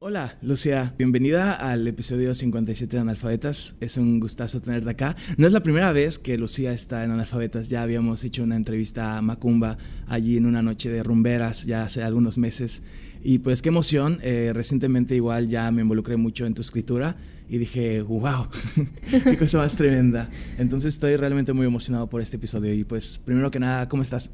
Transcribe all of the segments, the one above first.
Hola, Lucía. Bienvenida al episodio 57 de Analfabetas. Es un gustazo tenerte acá. No es la primera vez que Lucía está en Analfabetas. Ya habíamos hecho una entrevista a Macumba allí en una noche de rumberas ya hace algunos meses. Y pues qué emoción. Eh, recientemente igual ya me involucré mucho en tu escritura y dije, wow, qué cosa más tremenda. Entonces estoy realmente muy emocionado por este episodio. Y pues primero que nada, ¿cómo estás?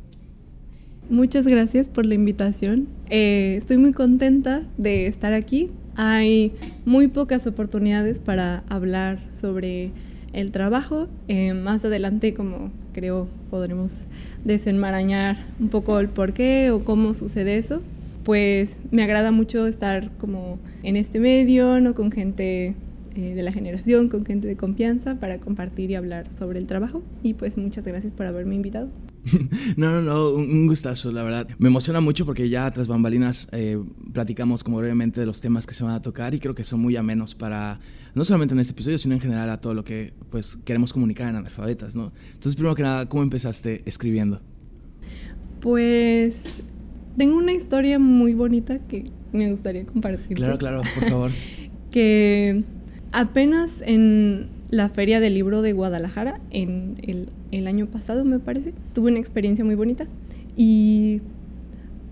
Muchas gracias por la invitación. Eh, estoy muy contenta de estar aquí. Hay muy pocas oportunidades para hablar sobre el trabajo. Eh, más adelante, como creo, podremos desenmarañar un poco el por qué o cómo sucede eso. Pues me agrada mucho estar como en este medio, ¿no? con gente eh, de la generación, con gente de confianza para compartir y hablar sobre el trabajo. Y pues muchas gracias por haberme invitado. no, no, no, un gustazo, la verdad. Me emociona mucho porque ya tras bambalinas eh, platicamos como brevemente de los temas que se van a tocar y creo que son muy amenos para, no solamente en este episodio, sino en general a todo lo que pues queremos comunicar en analfabetas, ¿no? Entonces, primero que nada, ¿cómo empezaste escribiendo? Pues tengo una historia muy bonita que me gustaría compartir. Claro, claro, por favor. que apenas en la Feria del Libro de Guadalajara en el, año pasado, me parece. Tuve una experiencia muy bonita y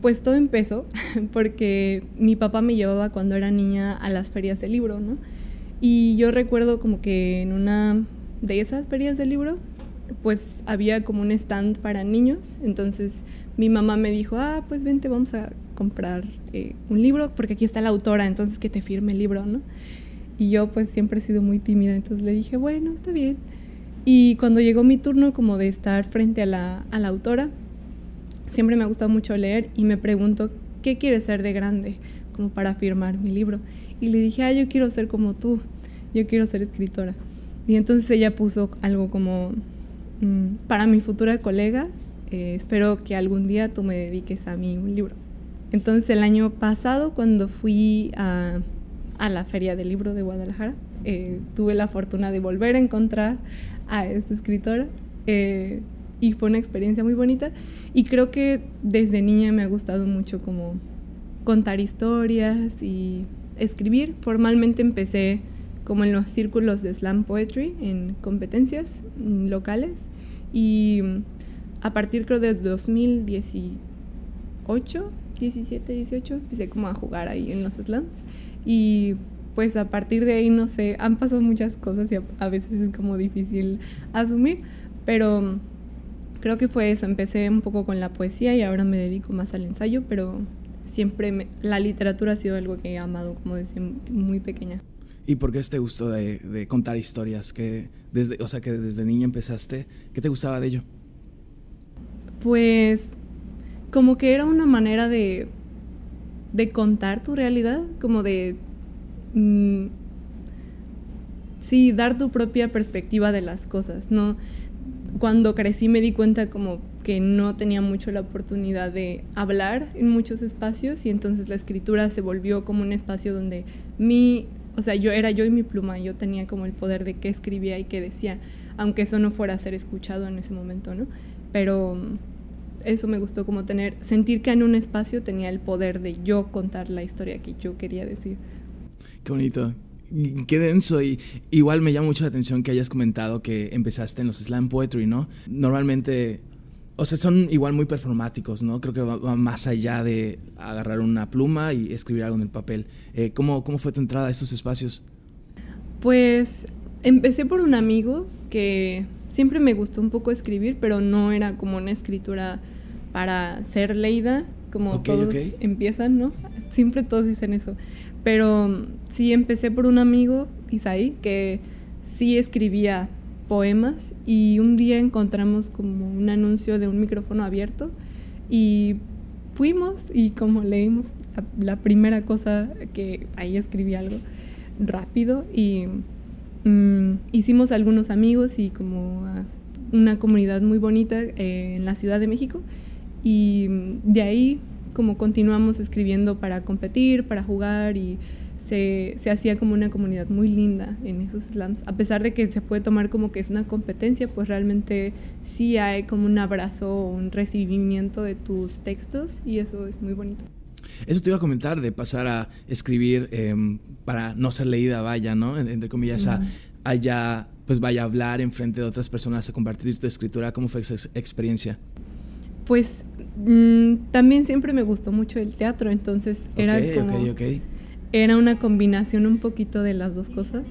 pues todo empezó porque mi papá me llevaba cuando era niña a las ferias del libro, ¿no? Y yo recuerdo como que en una de esas ferias del libro, pues había como un stand para niños, entonces mi mamá me dijo, ah, pues vente, vamos a comprar eh, un libro, porque aquí está la autora, entonces que te firme el libro, ¿no? Y yo pues siempre he sido muy tímida, entonces le dije, bueno, está bien. Y cuando llegó mi turno como de estar frente a la, a la autora, siempre me ha gustado mucho leer y me preguntó, ¿qué quieres ser de grande? Como para firmar mi libro. Y le dije, ah, yo quiero ser como tú, yo quiero ser escritora. Y entonces ella puso algo como, mm, para mi futura colega, eh, espero que algún día tú me dediques a mí un libro. Entonces el año pasado, cuando fui a a la Feria del Libro de Guadalajara. Eh, tuve la fortuna de volver a encontrar a esta escritora eh, y fue una experiencia muy bonita y creo que desde niña me ha gustado mucho como contar historias y escribir. Formalmente empecé como en los círculos de slam poetry en competencias locales y a partir creo de 2018, 17, 18 empecé como a jugar ahí en los slams y pues a partir de ahí, no sé, han pasado muchas cosas y a, veces es como difícil asumir, pero creo que fue eso, empecé un poco con la poesía y ahora me dedico más al ensayo, pero siempre la literatura ha sido algo que he amado como desde muy pequeña. ¿Y por qué este gusto de, de, contar historias? Que desde, o sea, que desde niña empezaste. ¿Qué te gustaba de ello? Pues como que era una manera de de contar tu realidad, como de... Mm, sí, dar tu propia perspectiva de las cosas, ¿no? Cuando crecí me di cuenta como que no tenía mucho la oportunidad de hablar en muchos espacios y entonces la escritura se volvió como un espacio donde mi, o sea, yo era yo y mi pluma, yo tenía como el poder de qué escribía y qué decía, aunque eso no fuera a ser escuchado en ese momento, ¿no? Pero eso me gustó como tener, sentir que en un espacio tenía el poder de yo contar la historia que yo quería decir. Qué bonito. Qué denso y igual me llama mucho la atención que hayas comentado que empezaste en los slam poetry, ¿no? Normalmente, o sea, son igual muy performáticos, ¿no? Creo que va, más allá de agarrar una pluma y escribir algo en el papel. Eh, ¿cómo, ¿Cómo fue tu entrada a estos espacios? Pues empecé por un amigo que siempre me gustó un poco escribir, pero no era como una escritura para ser leída, como todos empiezan, ¿no? Siempre todos dicen eso. Pero sí empecé por un amigo, Isaí, que sí escribía poemas y un día encontramos como un anuncio de un micrófono abierto y fuimos y como leímos la, primera cosa que ahí escribí algo rápido y mm, hicimos algunos amigos y como una comunidad muy bonita eh, en la Ciudad de México y de ahí como continuamos escribiendo para competir, para jugar y se, se, hacía como una comunidad muy linda en esos slams. A pesar de que se puede tomar como que es una competencia, pues realmente sí hay como un abrazo un recibimiento de tus textos y eso es muy bonito. Eso te iba a comentar de pasar a escribir em, para no ser leída, vaya, ¿no? Entre comillas, a, allá, pues vaya a hablar en frente de otras personas, a compartir tu escritura. ¿Cómo fue esa experiencia? Pues mm, también siempre me gustó mucho el teatro, entonces era como... Era una combinación un poquito de las dos cosas,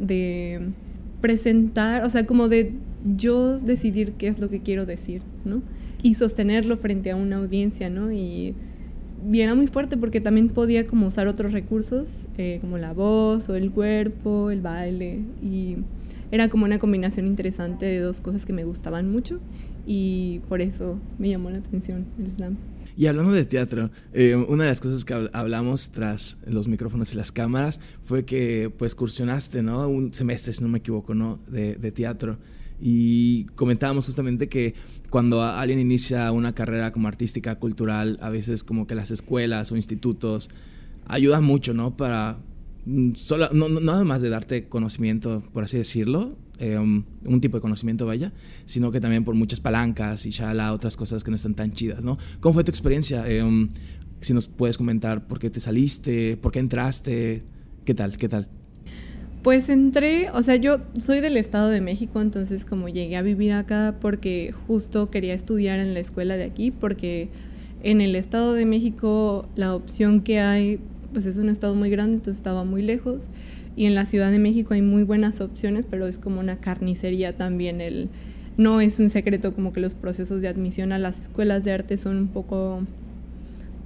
de presentar, o sea, como de yo decidir qué es lo que quiero decir, ¿no? Y sostenerlo frente a una audiencia, ¿no? Y, y era muy fuerte porque también podía como usar otros recursos, eh, como la voz o el cuerpo, el baile, y era como una combinación interesante de dos cosas que me gustaban mucho y por eso me llamó la atención el slam. Y hablando de teatro, eh, una de las cosas que hablamos tras los micrófonos y las cámaras fue que pues cursionaste, ¿no? Un semestre, si no me equivoco, ¿no? De, de teatro. Y comentábamos justamente que cuando alguien inicia una carrera como artística, cultural, a veces como que las escuelas o institutos ayudan mucho, ¿no? Para Mm, solo, no, nada más de darte conocimiento, por así decirlo, eh, un tipo de conocimiento, vaya, sino que también por muchas palancas y ya otras cosas que no están tan chidas, ¿no? ¿Cómo fue tu experiencia? Eh, si nos puedes comentar por qué te saliste, por qué entraste, qué tal, qué tal. Pues entré, o sea, yo soy del Estado de México, entonces como llegué a vivir acá porque justo quería estudiar en la escuela de aquí, porque en el Estado de México la opción que hay pues es un estado muy grande, entonces estaba muy lejos. Y en la Ciudad de México hay muy buenas opciones, pero es como una carnicería también. El, no es un secreto como que los procesos de admisión a las escuelas de arte son un poco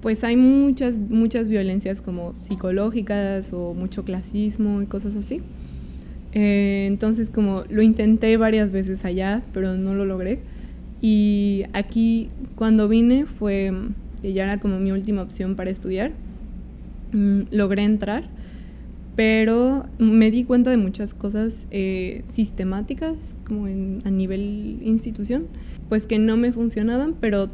pues hay muchas muchas violencias como psicológicas o mucho clasismo y cosas así. Eh, entonces como lo intenté varias veces allá, pero no lo logré. Y aquí cuando vine fue ya era como mi última opción para estudiar Mm, logré entrar, pero me di cuenta de muchas cosas eh, sistemáticas, como a nivel institución, pues que no me funcionaban, pero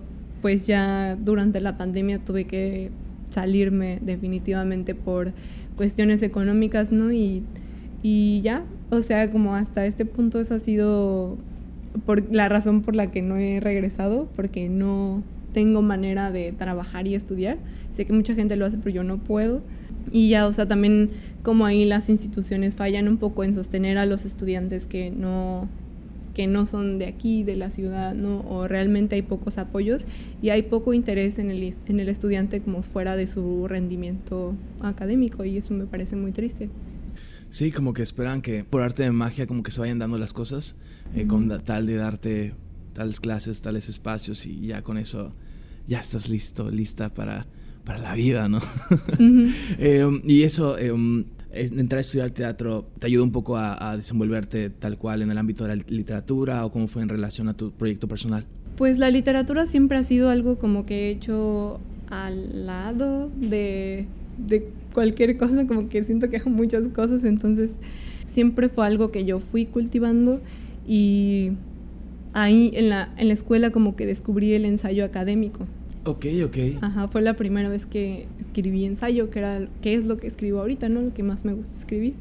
pues ya durante la pandemia tuve que salirme definitivamente por cuestiones económicas, ¿no? Y, y ya, o sea, como hasta este punto eso ha sido por la razón por la que no he regresado, porque no tengo manera de trabajar y estudiar. Sé que mucha gente lo hace, pero yo no puedo. Y ya, o sea, también como ahí las instituciones fallan un poco en sostener a los estudiantes que no que no son de aquí, de la ciudad, ¿no? O realmente hay pocos apoyos y hay poco interés en el, en el estudiante como fuera de su rendimiento académico y eso me parece muy triste. Sí, como que esperan que por arte de magia como que se vayan dando las cosas eh, con tal de darte tales clases, tales espacios y ya con eso ya estás listo, lista para, para la vida, ¿no? Em, y eso, em, entrar a estudiar teatro, ¿te ayuda un poco a, desenvolverte tal cual en el ámbito de la literatura o cómo fue en relación a tu proyecto personal? Pues la literatura siempre ha sido algo como que he hecho al lado de, de cualquier cosa, como que siento que hago muchas cosas, entonces siempre fue algo que yo fui cultivando y ahí en la, en la escuela como que descubrí el ensayo académico. Ok, ok. Ajá, fue la primera vez que escribí ensayo, que era que es lo que escribo ahorita, ¿no? Lo que más me gusta escribir.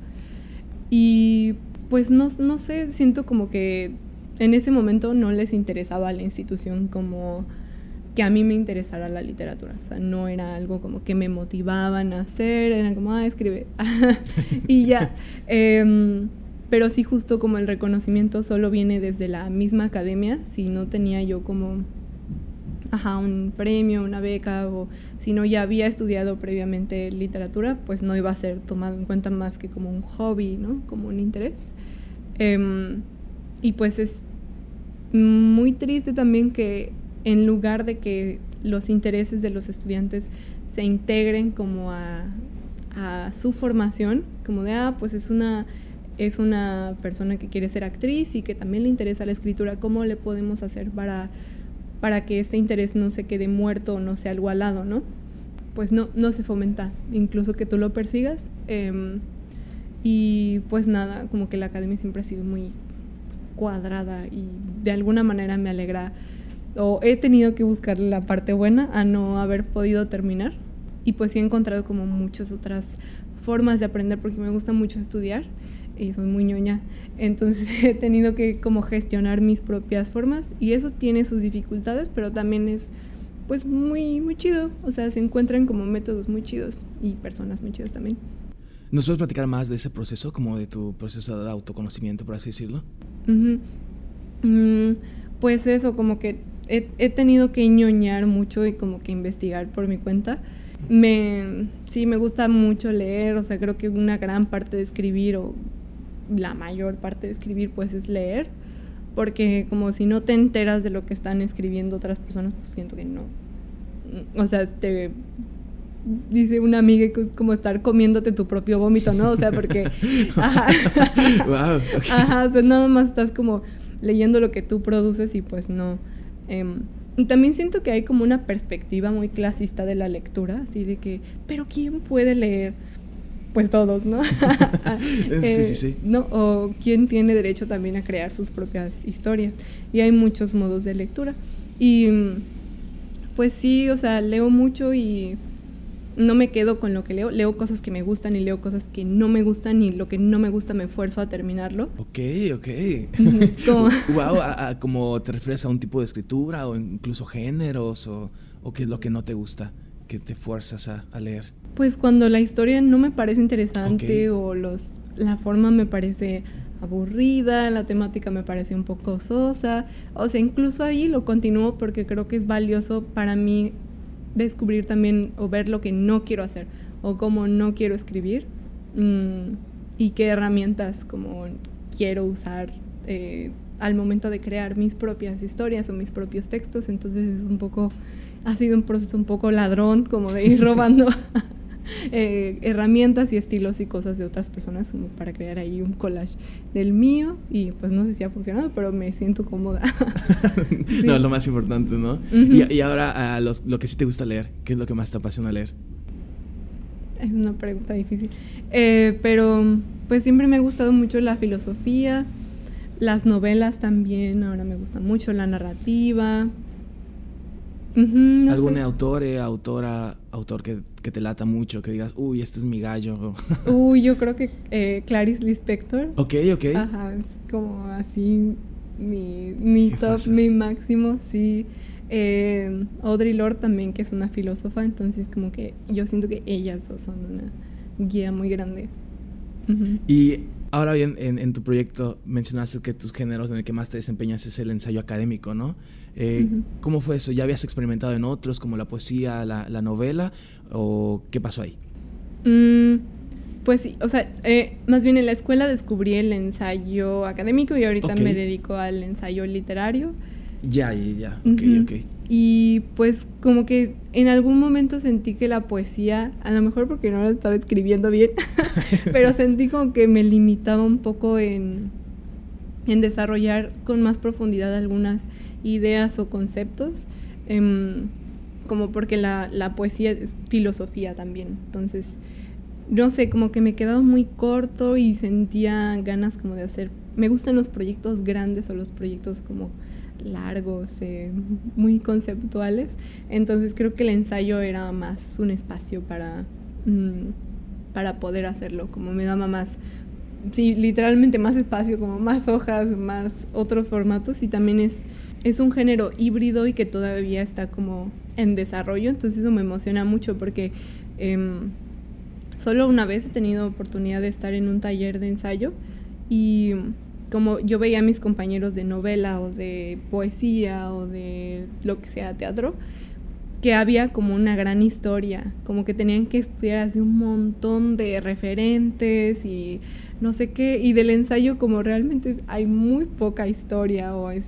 Y pues no, no sé, siento como que en ese momento no les interesaba a la institución como que a mí me interesara la literatura. O sea, no era algo como que me motivaban a hacer, era como, ah, escribe. y ya. Em, pero sí justo como el reconocimiento solo viene desde la misma academia, si no tenía yo como ajá, un premio, una beca, o si no ya había estudiado previamente literatura, pues no iba a ser tomado en cuenta más que como un hobby, ¿no? Como un interés. Em, y pues es muy triste también que en lugar de que los intereses de los estudiantes se integren como a, a su formación, como de, ah, pues es una es una persona que quiere ser actriz y que también le interesa la escritura, ¿cómo le podemos hacer para, para que este interés no se quede muerto o no sea algo alado, ¿no? Pues no, no se fomenta, incluso que tú lo persigas. Em, y pues nada, como que la academia siempre ha sido muy cuadrada y de alguna manera me alegra o he tenido que buscar la parte buena a no haber podido terminar y pues he encontrado como muchas otras formas de aprender porque me gusta mucho estudiar y soy muy ñoña. Entonces he tenido que como gestionar mis propias formas y eso tiene sus dificultades, pero también es pues muy, muy chido. O sea, se encuentran como métodos muy chidos y personas muy chidas también. ¿Nos puedes platicar más de ese proceso, como de tu proceso de autoconocimiento, por así decirlo? Mm, pues eso, como que he, he, tenido que ñoñar mucho y como que investigar por mi cuenta. Me, sí, me gusta mucho leer, o sea, creo que una gran parte de escribir o la mayor parte de escribir pues es leer, porque como si no te enteras de lo que están escribiendo otras personas, pues siento que no. O sea, este dice una amiga que es como estar comiéndote tu propio vómito, ¿no? O sea, porque ajá, wow, ajá o sea, nada más estás como leyendo lo que tú produces y pues no. Em, y también siento que hay como una perspectiva muy clasista de la lectura, así de que, pero ¿quién puede leer? Pues todos, ¿no? sí, sí, sí. ¿no? O quién tiene derecho también a crear sus propias historias. Y hay muchos modos de lectura. Y pues sí, o sea, leo mucho y no me quedo con lo que leo. Leo cosas que me gustan y leo cosas que no me gustan y lo que no me gusta me esfuerzo a terminarlo. Ok, ok. ¿Cómo? wow, a, como te refieres a un tipo de escritura o incluso géneros o, o qué es lo que no te gusta que te fuerzas a, a leer. Pues cuando la historia no me parece interesante o los, la forma me parece aburrida, la temática me parece un poco sosa, o sea, incluso ahí lo continúo porque creo que es valioso para mí descubrir también o ver lo que no quiero hacer o cómo no quiero escribir mm, y qué herramientas como quiero usar eh, al momento de crear mis propias historias o mis propios textos, entonces es un poco, ha sido un proceso un poco ladrón como de ir robando Eh, herramientas y estilos y cosas de otras personas como para crear ahí un collage del mío y pues no sé si ha funcionado, pero me siento cómoda. No, es lo más importante, ¿no? y, ahora a lo que sí te gusta leer, ¿qué es lo que más te apasiona leer? Es una pregunta difícil, eh, pero pues siempre me ha gustado mucho la filosofía, las novelas también, ahora me gusta mucho la narrativa, ¿Algún autor, eh, autora, autor que, que, te lata mucho, que digas, uy, este es mi gallo? uy, yo creo que eh, Clarice Lispector. Ok, ok. Ajá, es como así mi, mi top, mi máximo, sí. Eh, Audrey Lorde también, que es una filósofa, entonces como que yo siento que ellas son una guía muy grande. Y ahora bien, en, en, tu proyecto mencionaste que tus géneros en el que más te desempeñas es el ensayo académico, ¿no? Eh, ¿Cómo fue eso? ¿Ya habías experimentado en otros, como la poesía, la, la novela? ¿O qué pasó ahí? Mm, pues sí, o sea, eh, más bien en la escuela descubrí el ensayo académico y ahorita me dedico al ensayo literario. Ya, ya, ya, ok, ok. Y pues como que en algún momento sentí que la poesía, a lo mejor porque no la estaba escribiendo bien, pero sentí como que me limitaba un poco en, en desarrollar con más profundidad algunas ideas o conceptos, em, como porque la, la, poesía es filosofía también. Entonces, no sé, como que me quedaba muy corto y sentía ganas como de hacer... Me gustan los proyectos grandes o los proyectos como largos, eh, muy conceptuales. Entonces creo que el ensayo era más un espacio para, mm, para poder hacerlo, como me daba más, sí, literalmente más espacio, como más hojas, más otros formatos y también es es un género híbrido y que todavía está como en desarrollo, entonces eso me emociona mucho porque em, solo una vez he tenido oportunidad de estar en un taller de ensayo y como yo veía a mis compañeros de novela o de poesía o de lo que sea teatro, que había como una gran historia, como que tenían que estudiar así un montón de referentes y no sé qué, y del ensayo como realmente hay muy poca historia o es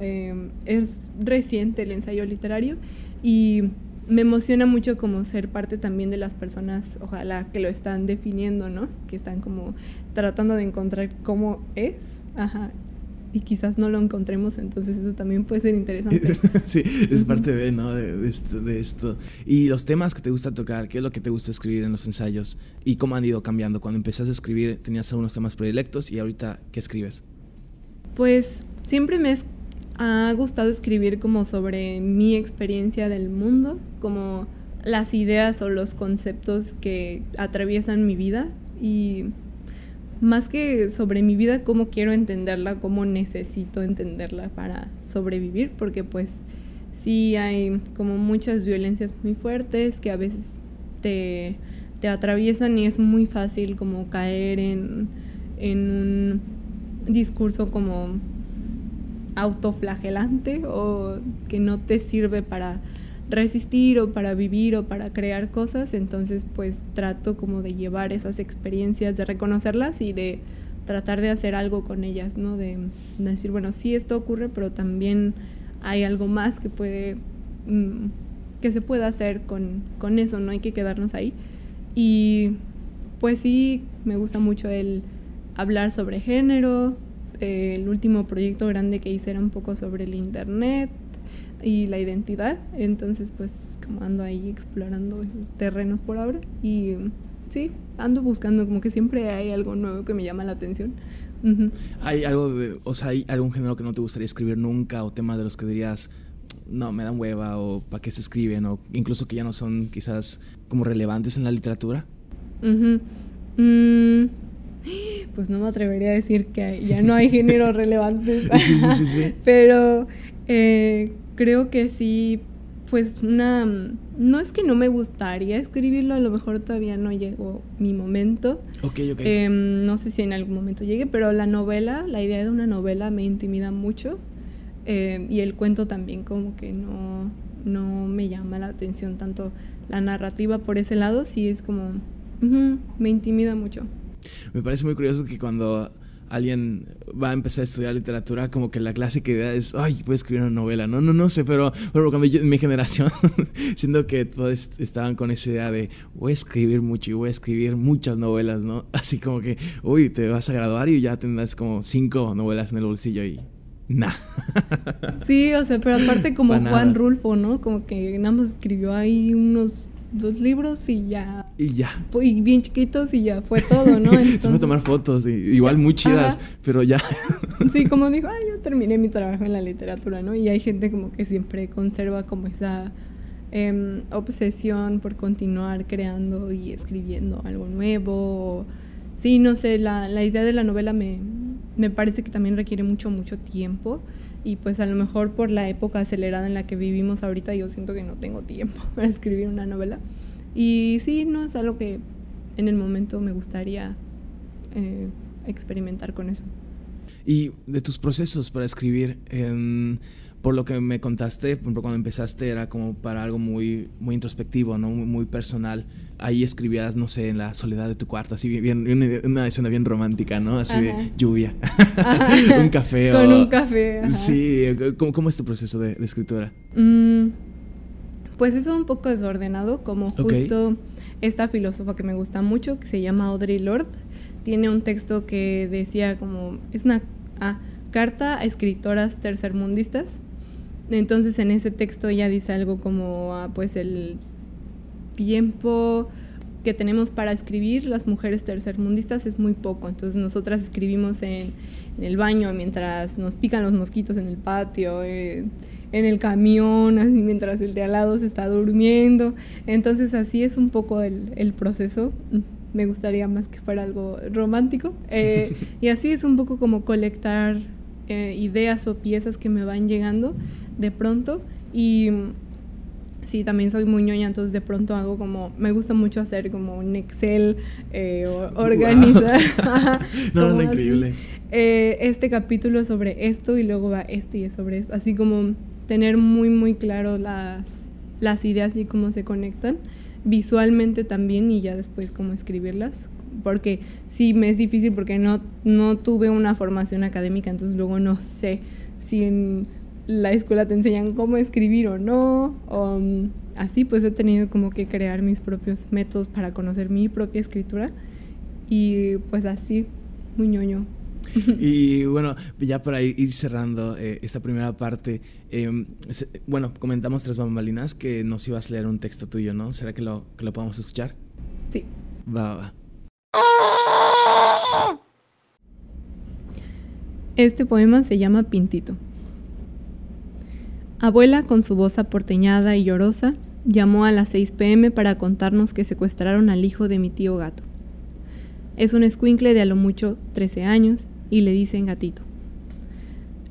Em, es reciente el ensayo literario y me emociona mucho como ser parte también de las personas, ojalá que lo están definiendo, ¿no? Que están como tratando de encontrar cómo es, ajá, y quizás no lo encontremos, entonces eso también puede ser interesante. sí, es parte de, ¿no? De, esto, de, esto, Y los temas que te gusta tocar, ¿qué es lo que te gusta escribir en los ensayos? ¿Y cómo han ido cambiando? Cuando empezaste a escribir, tenías algunos temas predilectos y ahorita, ¿qué escribes? Pues siempre me, ha gustado escribir como sobre mi experiencia del mundo, como las ideas o los conceptos que atraviesan mi vida y más que sobre mi vida, cómo quiero entenderla, cómo necesito entenderla para sobrevivir, porque pues sí hay como muchas violencias muy fuertes que a veces te, te atraviesan y es muy fácil como caer en, en un discurso como autoflagelante o que no te sirve para resistir o para vivir o para crear cosas, entonces pues trato como de llevar esas experiencias, de reconocerlas y de tratar de hacer algo con ellas, ¿no? De, decir, bueno, sí esto ocurre, pero también hay algo más que puede, mm, que se puede hacer con, con eso, no hay que quedarnos ahí. Y pues sí, me gusta mucho el hablar sobre género, el último proyecto grande que hice era un poco sobre el internet, y la identidad. Entonces, pues como ando ahí explorando esos terrenos por ahora. Y sí, ando buscando, como que siempre hay algo nuevo que me llama la atención. ¿Hay algo, de, o sea, hay algún género que no te gustaría escribir nunca o temas de los que dirías, no, me dan hueva o para qué se escriben o incluso que ya no son quizás como relevantes en la literatura? Mm, pues no me atrevería a decir que ya no hay géneros relevantes. sí, sí, sí, Pero eh, creo que sí, pues una... No es que no me gustaría escribirlo, a lo mejor todavía no llegó mi momento. Ok, ok. Em, no sé si en algún momento llegue, pero la novela, la idea de una novela me intimida mucho. Em, y el cuento también como que no, no me llama la atención tanto la narrativa por ese lado, sí es como... me intimida mucho. Me parece muy curioso que cuando alguien va a empezar a estudiar literatura, como que la clásica idea es, ay, voy a escribir una novela. No, no, no sé, pero, pero cuando yo, en mi generación, siento que todos estaban con esa idea de, voy a escribir mucho y voy a escribir muchas novelas, ¿no? Así como que, uy, te vas a graduar y ya tendrás como cinco novelas en el bolsillo y... Nah. Sí, o sea, pero aparte como Juan Rulfo, ¿no? Como que nada más escribió ahí unos dos libros y ya. Y ya. Y bien chiquitos y ya fue todo, ¿no? Entonces, Se fue a tomar fotos, igual muy chidas, pero ya. sí, como dijo, ay, yo terminé mi trabajo en la literatura, ¿no? Y hay gente como que siempre conserva como esa em, obsesión por continuar creando y escribiendo algo nuevo. Sí, no sé, la, la idea de la novela me, me parece que también requiere mucho, mucho tiempo y pues a lo mejor por la época acelerada en la que vivimos ahorita yo siento que no tengo tiempo para escribir una novela. Y sí, no es algo que en el momento me gustaría eh, experimentar con eso. Y de tus procesos para escribir, por lo que me contaste, por ejemplo, cuando empezaste era como para algo muy, muy introspectivo, ¿no? Muy, personal. Ahí escribías, no sé, en la soledad de tu cuarto, así bien, una, escena bien romántica, ¿no? Así de lluvia, un café. Con un café. Sí, ¿Cómo, ¿cómo, es tu proceso de, escritura? Mm, pues es un poco desordenado, como justo esta filósofa que me gusta mucho, que se llama Audrey Lorde, tiene un texto que decía como, es una ah, carta a escritoras tercermundistas entonces en ese texto ella dice algo como, ah, pues el tiempo que tenemos para escribir las mujeres tercermundistas es muy poco. Entonces nosotras escribimos en, el baño mientras nos pican los mosquitos en el patio, en, el camión, así mientras el de al lado se está durmiendo. Entonces así es un poco el, proceso. Me gustaría más que fuera algo romántico. Eh, y así es un poco como colectar eh, ideas o piezas que me van llegando de pronto. Y sí, también soy muy ñoña, entonces de pronto hago como, me gusta mucho hacer como un Excel, eh, organizar. no, no, increíble. Eh, este capítulo sobre esto y luego va este y es sobre esto, así como tener muy, muy claro las, las ideas y cómo se conectan visualmente también y ya después cómo escribirlas. Porque sí me es difícil porque no, no tuve una formación académica entonces luego no sé si en la escuela te enseñan cómo escribir o no. O, um, así pues he tenido como que crear mis propios métodos para conocer mi propia escritura. Y pues así, muy ñoño. Y bueno, ya para ir cerrando eh, esta primera parte, em, bueno, comentamos tras bambalinas que nos ibas a leer un texto tuyo, ¿no? ¿Será que lo, que lo podamos escuchar? Sí. Va, va. Este poema se llama Pintito. Abuela, con su voz aporteñada y llorosa, llamó a las 6 pm para contarnos que secuestraron al hijo de mi tío gato. Es un escuincle de a lo mucho 13 años y le dicen gatito.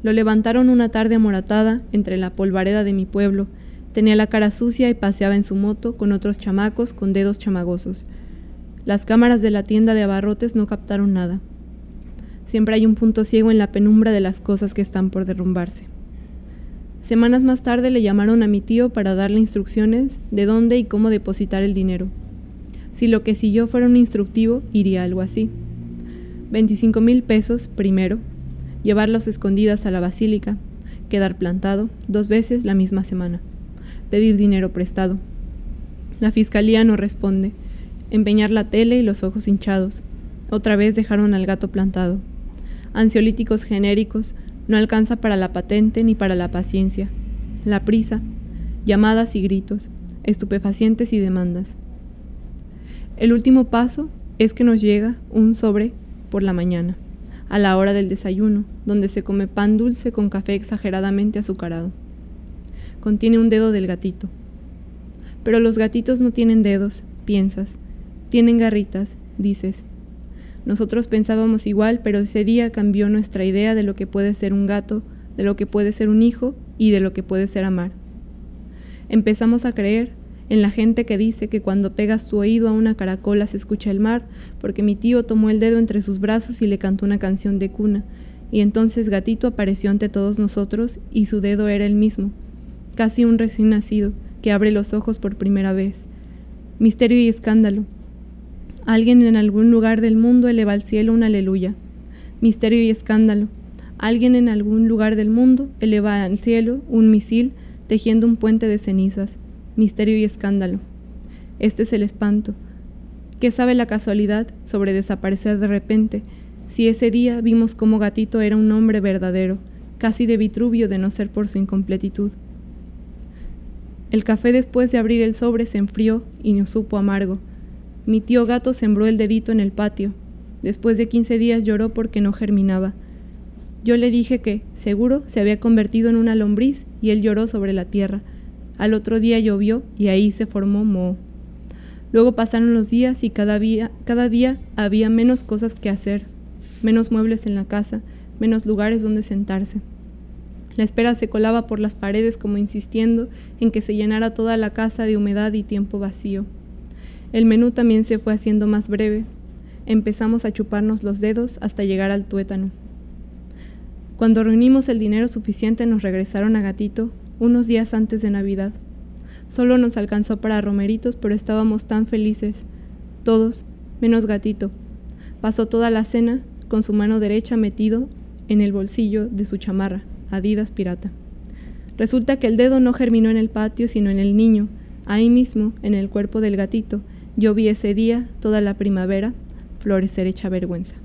Lo levantaron una tarde amoratada entre la polvareda de mi pueblo. Tenía la cara sucia y paseaba en su moto con otros chamacos con dedos chamagosos. Las cámaras de la tienda de abarrotes no captaron nada. Siempre hay un punto ciego en la penumbra de las cosas que están por derrumbarse. Semanas más tarde le llamaron a mi tío para darle instrucciones de dónde y cómo depositar el dinero. Si lo que siguió fuera un instructivo, iría algo así. 25 mil pesos primero, llevarlos escondidas a la basílica, quedar plantado dos veces la misma semana, pedir dinero prestado. La fiscalía no responde, empeñar la tele y los ojos hinchados. Otra vez dejaron al gato plantado. Ansiolíticos genéricos, no alcanza para la patente ni para la paciencia. La prisa, llamadas y gritos, estupefacientes y demandas. El último paso es que nos llega un sobre por la mañana a la hora del desayuno, donde se come pan dulce con café exageradamente azucarado. Contiene un dedo del gatito. Pero los gatitos no tienen dedos, piensas. Tienen garritas, dices. Nosotros pensábamos igual, pero ese día cambió nuestra idea de lo que puede ser un gato, de lo que puede ser un hijo y de lo que puede ser amar. Empezamos a creer en la gente que dice que cuando pegas tu oído a una caracola se escucha el mar, porque mi tío tomó el dedo entre sus brazos y le cantó una canción de cuna, y entonces Gatito apareció ante todos nosotros y su dedo era el mismo, casi un recién nacido, que abre los ojos por primera vez. Misterio y escándalo. Alguien en algún lugar del mundo eleva al cielo un aleluya. Misterio y escándalo. Alguien en algún lugar del mundo eleva al cielo un misil tejiendo un puente de cenizas misterio y escándalo. Este es el espanto. ¿Qué sabe la casualidad sobre desaparecer de repente si ese día vimos cómo Gatito era un hombre verdadero, casi de Vitruvio de no ser por su incompletitud? El café después de abrir el sobre se enfrió y nos supo amargo. Mi tío gato sembró el dedito en el patio. Después de quince días lloró porque no germinaba. Yo le dije que, seguro, se había convertido en una lombriz y él lloró sobre la tierra. Al otro día llovió y ahí se formó moho. Luego pasaron los días y cada día, cada día había menos cosas que hacer, menos muebles en la casa, menos lugares donde sentarse. La espera se colaba por las paredes como insistiendo en que se llenara toda la casa de humedad y tiempo vacío. El menú también se fue haciendo más breve. Empezamos a chuparnos los dedos hasta llegar al tuétano. Cuando reunimos el dinero suficiente nos regresaron a Gatito unos días antes de Navidad. Solo nos alcanzó para romeritos, pero estábamos tan felices, todos, menos gatito. Pasó toda la cena con su mano derecha metido en el bolsillo de su chamarra, Adidas pirata. Resulta que el dedo no germinó en el patio, sino en el niño, ahí mismo, en el cuerpo del gatito. Yo vi ese día, toda la primavera, florecer hecha vergüenza.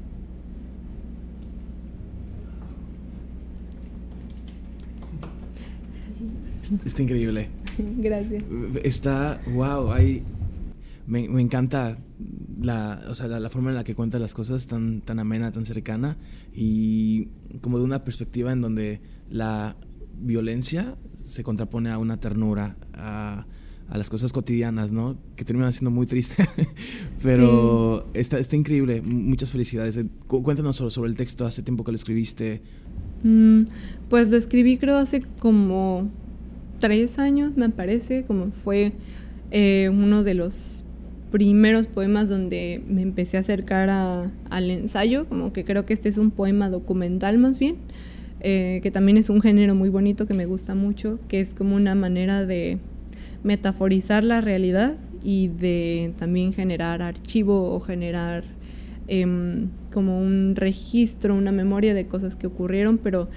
Está increíble. Gracias. Está, wow, hay, me, me encanta la, o sea, la, forma en la que cuenta las cosas tan, tan amena, tan cercana y como de una perspectiva en donde la violencia se contrapone a una ternura, a, a las cosas cotidianas, ¿no? Que terminan siendo muy triste. Pero está, está increíble. Muchas felicidades. Cuéntanos sobre, sobre, el texto. Hace tiempo que lo escribiste. Mm, pues lo escribí creo hace como tres años, me parece, como fue eh, uno de los primeros poemas donde me empecé a acercar al ensayo, como que creo que este es un poema documental más bien, eh, que también es un género muy bonito que me gusta mucho, que es como una manera de metaforizar la realidad y de también generar archivo o generar em, como un registro, una memoria de cosas que ocurrieron, pero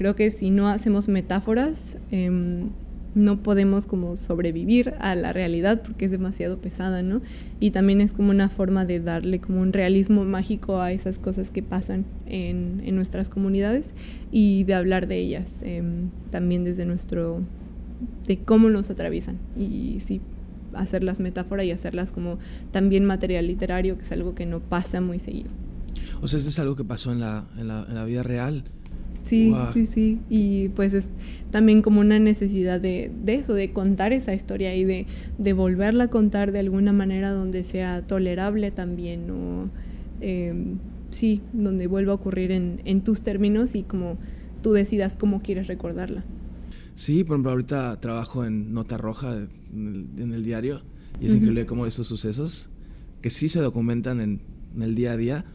Creo que si no hacemos metáforas, em, no podemos como sobrevivir a la realidad porque es demasiado pesada, ¿no? Y también es como una forma de darle como un realismo mágico a esas cosas que pasan en, en nuestras comunidades y de hablar de ellas em, también desde nuestro, de cómo nos atraviesan y sí, hacerlas metáfora y hacerlas como también material literario, que es algo que no pasa muy seguido. O sea, esto es algo que pasó en la, en la, en la vida real Sí, sí, sí. Y pues es también como una necesidad de, de eso, de contar esa historia y de, de, volverla a contar de alguna manera donde sea tolerable también, o em, sí, donde vuelva a ocurrir en, en tus términos y como tú decidas cómo quieres recordarla. Sí, por ejemplo, ahorita trabajo en Nota Roja en el, diario y es increíble cómo esos sucesos que sí se documentan en, en, el día a día,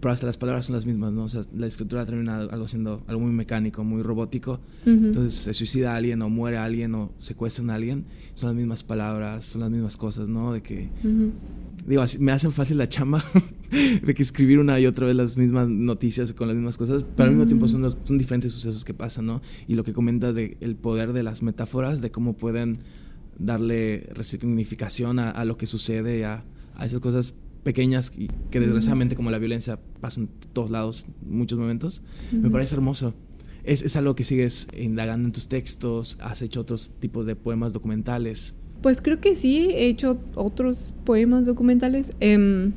pero hasta las palabras son las mismas, ¿no? O sea, la escritura termina algo siendo algo muy mecánico, muy robótico. Entonces se suicida alguien o muere alguien o secuestran a alguien, son las mismas palabras, son las mismas cosas, ¿no? De que digo, me hacen fácil la chamba de que escribir una y otra vez las mismas noticias con las mismas cosas, pero al mismo tiempo son, son diferentes sucesos que pasan, ¿no? Y lo que comenta de el poder de las metáforas, de cómo pueden darle resignificación a, a lo que sucede, a, a esas cosas pequeñas y que desgraciadamente como la violencia pasa en todos lados, muchos momentos, me parece hermoso. Es, es, algo que sigues indagando en tus textos, has hecho otros tipos de poemas documentales. Pues creo que sí, he hecho otros poemas documentales. Em,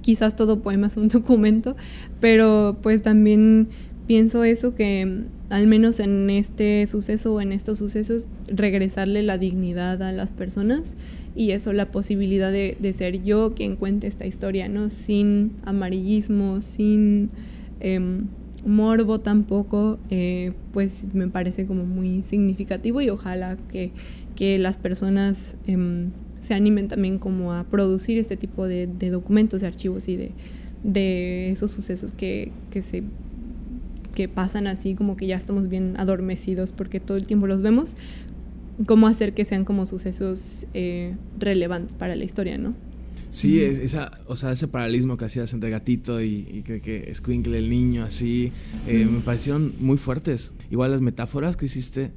quizás todo poema es un documento, pero pues también pienso eso que al menos en este suceso o en estos sucesos regresarle la dignidad a las personas y eso la posibilidad de, ser yo quien cuente esta historia, ¿no? Sin amarillismo, sin em, morbo tampoco, eh, pues me parece como muy significativo y ojalá que que las personas em, se animen también como a producir este tipo de, documentos, de archivos y de, de esos sucesos que, que, se que pasan así como que ya estamos bien adormecidos porque todo el tiempo los vemos, cómo hacer que sean como sucesos eh, relevantes para la historia, ¿no? Sí, esa, o sea, ese paralelismo que hacías entre gatito y, y que, que el niño, así, eh, me parecieron muy fuertes. Igual las metáforas que hiciste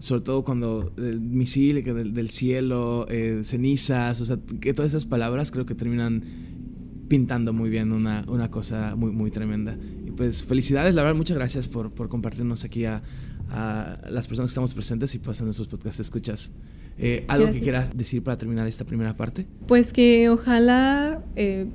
sobre todo cuando el misil del, del cielo, eh, cenizas, o sea, que todas esas palabras creo que terminan pintando muy bien una, una cosa muy, muy tremenda. Y pues felicidades, la verdad, muchas gracias por, por compartirnos aquí a, a, las personas que estamos presentes y pues en nuestros podcasts escuchas. Eh, ¿Algo que quieras decir para terminar esta primera parte? Pues que ojalá eh,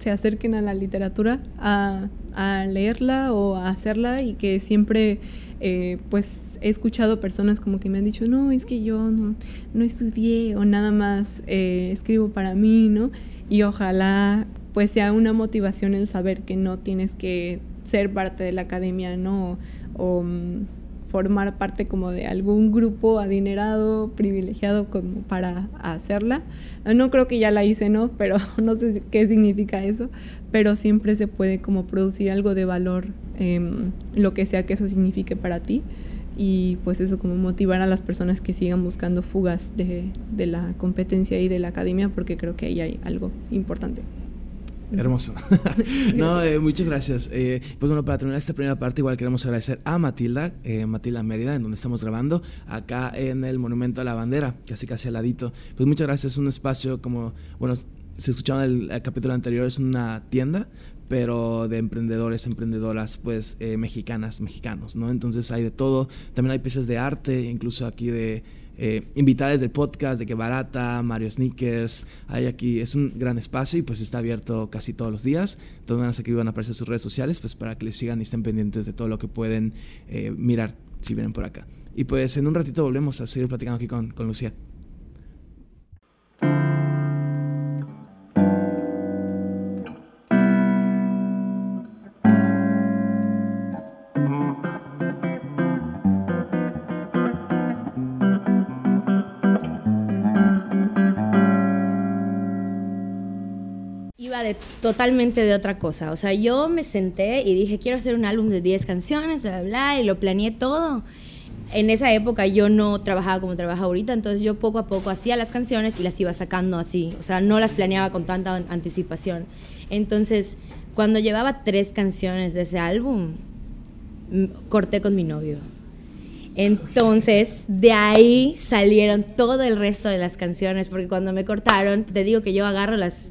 se acerquen a la literatura, a, a leerla o a hacerla y que siempre eh, pues he escuchado personas como que me han dicho, no, es que yo no, no estudié o nada más eh, escribo para mí, ¿no? Y ojalá pues sea una motivación el saber que no tienes que ser parte de la academia, ¿no? O, mm, formar parte como de algún grupo adinerado, privilegiado como para hacerla. No creo que ya la hice, ¿no? Pero no sé qué significa eso, pero siempre se puede como producir algo de valor, em, lo que sea que eso signifique para ti. Y pues eso como motivar a las personas que sigan buscando fugas de, de la competencia y de la academia, porque creo que ahí hay algo importante. Hermoso. no, eh, muchas gracias. Eh, pues bueno, para terminar esta primera parte, igual queremos agradecer a Matilda, eh, Matilda Mérida, en donde estamos grabando, acá en el Monumento a la Bandera, casi casi al ladito. Pues muchas gracias, es un espacio como, bueno, se escuchaba en el, capítulo anterior, es una tienda, pero de emprendedores, emprendedoras, pues mexicanas, mexicanos, ¿no? Entonces hay de todo, también hay piezas de arte, incluso aquí de eh, del podcast de que barata, Mario Sneakers, hay aquí, es un gran espacio y pues está abierto casi todos los días. Todas maneras aquí van a aparecer sus redes sociales pues para que les sigan y estén pendientes de todo lo que pueden eh, mirar si vienen por acá. Y pues en un ratito volvemos a seguir platicando aquí con, con Lucía. Totalmente de otra cosa. O sea, yo me senté y dije, quiero hacer un álbum de 10 canciones, bla, bla, bla, y lo planeé todo. En esa época yo no trabajaba como trabajo ahorita, entonces yo poco a poco hacía las canciones y las iba sacando así. O sea, no las planeaba con tanta anticipación. Entonces, cuando llevaba tres canciones de ese álbum, corté con mi novio. Entonces, de ahí salieron todo el resto de las canciones, porque cuando me cortaron, te digo que yo agarro las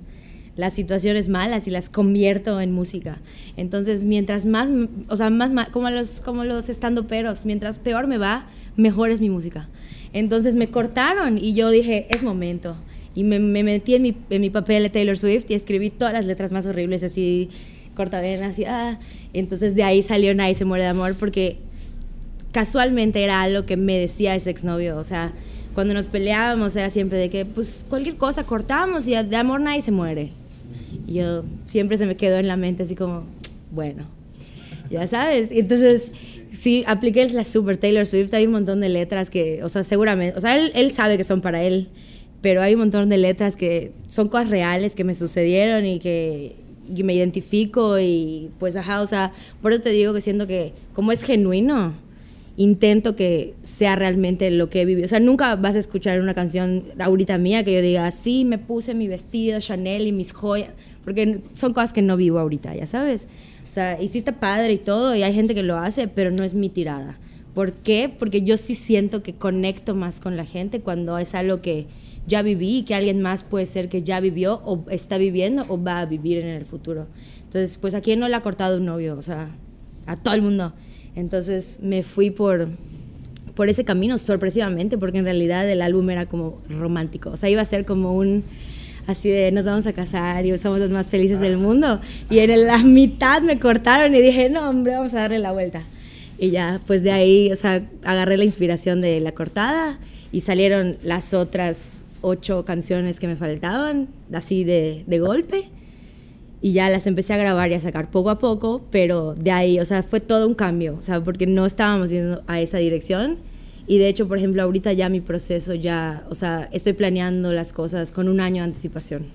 las situaciones malas y las convierto en música. Entonces, mientras más, o sea, más, como los, como los estando peros, mientras peor me va, mejor es mi música. Entonces me cortaron y yo dije, es momento. Y me, metí en mi, en mi papel de Taylor Swift y escribí todas las letras más horribles, así cortavenas y ah. Entonces de ahí salió Nadie se muere de amor porque casualmente era algo que me decía ese exnovio, o sea, cuando nos peleábamos era siempre de que, pues, cualquier cosa cortamos y de amor nadie se muere. Yo siempre se me quedó en la mente así como, bueno, ya sabes. entonces, sí, apliqué la Super Taylor Swift, hay un montón de letras que, o sea, seguramente, o sea, él, él sabe que son para él, pero hay un montón de letras que son cosas reales que me sucedieron y que, me identifico y pues, ajá, o sea, por eso te digo que siento que como es genuino, intento que sea realmente lo que he vivido. O sea, nunca vas a escuchar una canción ahorita mía que yo diga, sí, me puse mi vestido Chanel y mis joyas, porque son cosas que no vivo ahorita, ya sabes. O sea, hiciste padre y todo, y hay gente que lo hace, pero no es mi tirada. ¿Por qué? Porque yo sí siento que conecto más con la gente cuando es algo que ya viví y que alguien más puede ser que ya vivió o está viviendo o va a vivir en el futuro. Entonces, pues a quién no le ha cortado un novio, o sea, a todo el mundo. Entonces me fui por, por ese camino sorpresivamente, porque en realidad el álbum era como romántico. O sea, iba a ser como un así de nos vamos a casar y somos los más felices del mundo. Y en la mitad me cortaron y dije, no, hombre, vamos a darle la vuelta. Y ya, pues de ahí, o sea, agarré la inspiración de la cortada y salieron las otras ocho canciones que me faltaban, así de, de golpe y ya las empecé a grabar y a sacar poco a poco, pero de ahí, o sea, fue todo un cambio, o sea, porque no estábamos yendo a esa dirección. Y de hecho, por ejemplo, ahorita ya mi proceso ya, o sea, estoy planeando las cosas con un año de anticipación.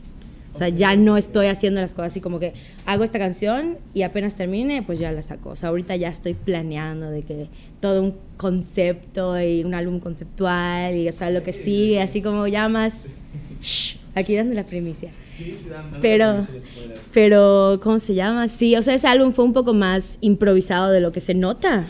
O sea, ya no estoy haciendo las cosas así como que hago esta canción y apenas termine, pues ya la saco. O sea, ahorita ya estoy planeando de que todo un concepto y un álbum conceptual y, o sea, lo que sigue, así como ya más aquí dando la primicia. Sí, sí, pero, pero, ¿cómo se llama? Sí, o sea, ese álbum fue un poco más improvisado de lo que se nota.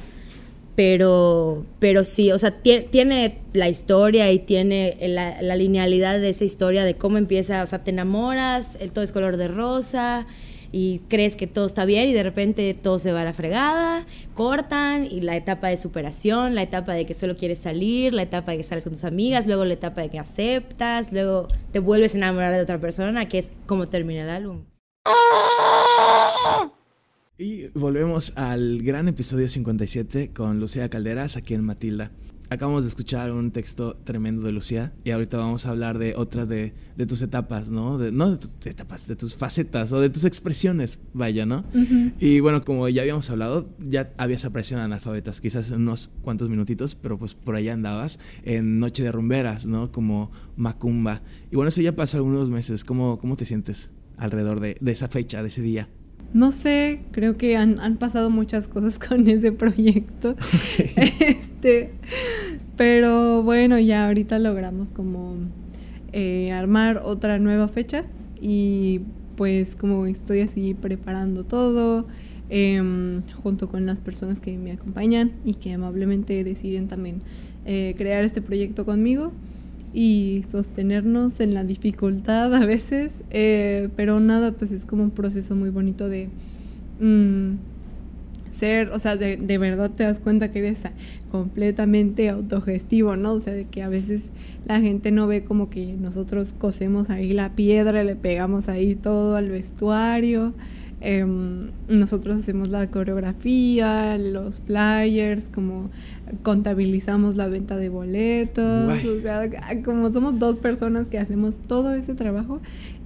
Pero, pero sí, o sea, tiene, la historia y tiene la, la, linealidad de esa historia de cómo empieza, o sea, te enamoras, todo es color de rosa, y crees que todo está bien y de repente todo se va a la fregada, cortan y la etapa de superación, la etapa de que solo quieres salir, la etapa de que sales con tus amigas, luego la etapa de que aceptas, luego te vuelves a enamorar de otra persona, que es como termina el álbum. Y volvemos al gran episodio 57 con Lucía Calderas aquí en Matilda. Acabamos de escuchar un texto tremendo de Lucía y ahorita vamos a hablar de otras de, tus etapas, ¿no? De, no de tus etapas, de tus facetas o de tus expresiones, vaya, ¿no? Y bueno, como ya habíamos hablado, ya habías aparecido en Analfabetas, quizás unos cuantos minutitos, pero pues por allá andabas en Noche de Rumberas, ¿no? Como Macumba. Y bueno, eso ya pasó algunos meses. ¿Cómo, cómo te sientes alrededor de, de esa fecha, de ese día? No sé, creo que han, han pasado muchas cosas con ese proyecto. Este, pero bueno, ya ahorita logramos como eh, armar otra nueva fecha y pues como estoy así preparando todo em, junto con las personas que me acompañan y que amablemente deciden también eh, crear este proyecto conmigo y sostenernos en la dificultad a veces, eh, pero nada, pues es como un proceso muy bonito de mm, ser, o sea, de, de, verdad te das cuenta que eres completamente autogestivo, ¿no? O sea, de que a veces la gente no ve como que nosotros cosemos ahí la piedra, le pegamos ahí todo al vestuario. Em, nosotros hacemos la coreografía, los flyers, como contabilizamos la venta de boletos, o sea, como somos dos personas que hacemos todo ese trabajo,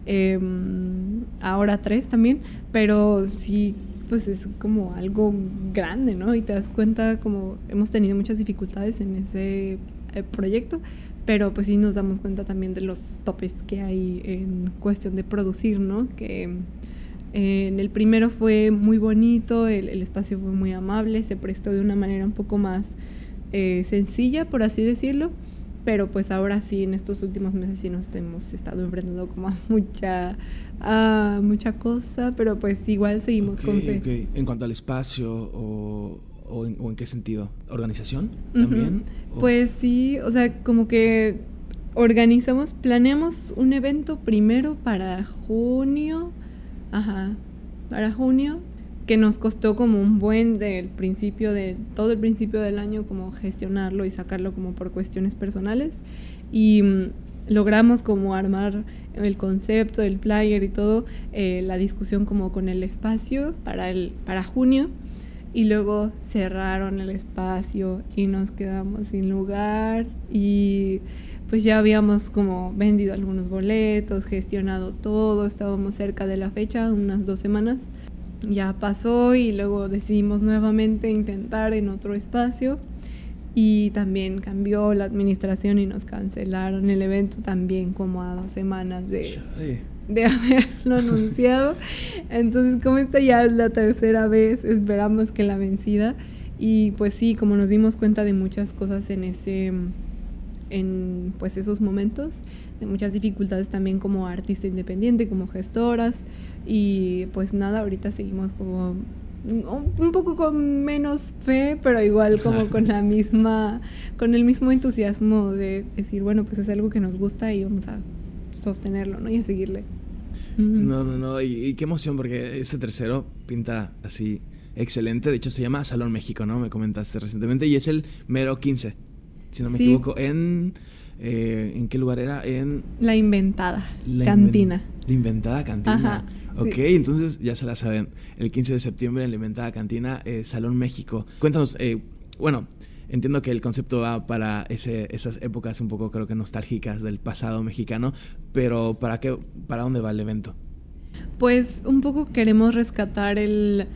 em, ahora tres también, pero sí, pues es como algo grande, ¿no? Y te das cuenta como hemos tenido muchas dificultades en ese eh, proyecto, pero pues sí nos damos cuenta también de los topes que hay en cuestión de producir, ¿no? Que en el primero fue muy bonito, el, espacio fue muy amable, se prestó de una manera un poco más eh, sencilla, por así decirlo, pero pues ahora sí, en estos últimos meses sí nos hemos estado enfrentando como a mucha, a mucha cosa, pero pues igual seguimos con fe. En cuanto al espacio o, o, en, qué sentido, ¿organización también? Pues sí, o sea, como que organizamos, planeamos un evento primero para junio Ajá, para junio, que nos costó como un buen del principio de, todo el principio del año, como gestionarlo y sacarlo como por cuestiones personales. Y mm, logramos como armar el concepto, el flyer y todo, eh, la discusión como con el espacio para, el, para junio. Y luego cerraron el espacio y nos quedamos sin lugar. Y pues ya habíamos como vendido algunos boletos, gestionado todo, estábamos cerca de la fecha, unas dos semanas. Ya pasó y luego decidimos nuevamente intentar en otro espacio y también cambió la administración y nos cancelaron el evento también como a dos semanas de, de haberlo anunciado. Entonces, como esta ya es la tercera vez, esperamos que la vencida. Y pues sí, como nos dimos cuenta de muchas cosas en ese en pues esos momentos, de muchas dificultades también como artista independiente, como gestoras y pues nada, ahorita seguimos como un poco con menos fe, pero igual como con la misma, con el mismo entusiasmo de decir, bueno, pues es algo que nos gusta y vamos a sostenerlo, ¿no? Y a seguirle. No, no, no, y, qué emoción porque este tercero pinta así excelente, de hecho se llama Salón México, ¿no? Me comentaste recientemente y es el mero 15, si no me equivoco, en... Eh, ¿En qué lugar era? En... La Inventada, Cantina. la Inventada Cantina. ok, entonces ya se la saben. El 15 de septiembre en la Inventada Cantina, eh, Salón México. Cuéntanos, eh, bueno, entiendo que el concepto va para ese, esas épocas un poco creo que nostálgicas del pasado mexicano, pero ¿para qué, para dónde va el evento? Pues un poco queremos rescatar el,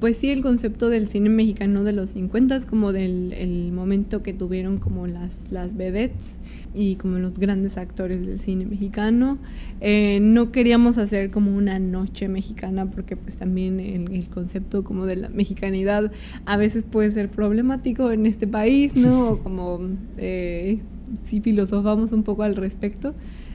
pues sí, el concepto del cine mexicano de los 50 como del el momento que tuvieron como las, las vedettes y como los grandes actores del cine mexicano. Eh, no queríamos hacer como una noche mexicana porque pues también el, concepto como de la mexicanidad a veces puede ser problemático en este país, ¿no? O como eh, si filosofamos un poco al respecto,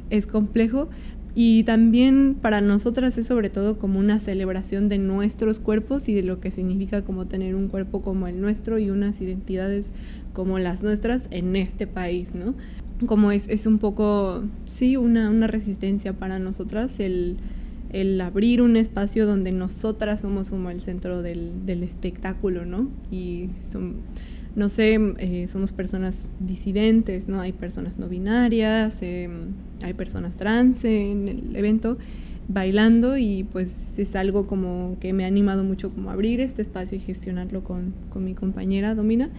es complejo. Y también para nosotras es sobre todo como una celebración de nuestros cuerpos y de lo que significa como tener un cuerpo como el nuestro y unas identidades como las nuestras en este país, ¿no? como es, es un poco, sí, una, una resistencia para nosotras el, el, abrir un espacio donde nosotras somos como el centro del, del espectáculo, ¿no? Y no sé, eh, somos personas disidentes, ¿no? Hay personas no binarias, em, hay personas trans en el evento bailando y pues es algo como que me ha animado mucho como abrir este espacio y gestionarlo con, con mi compañera Domina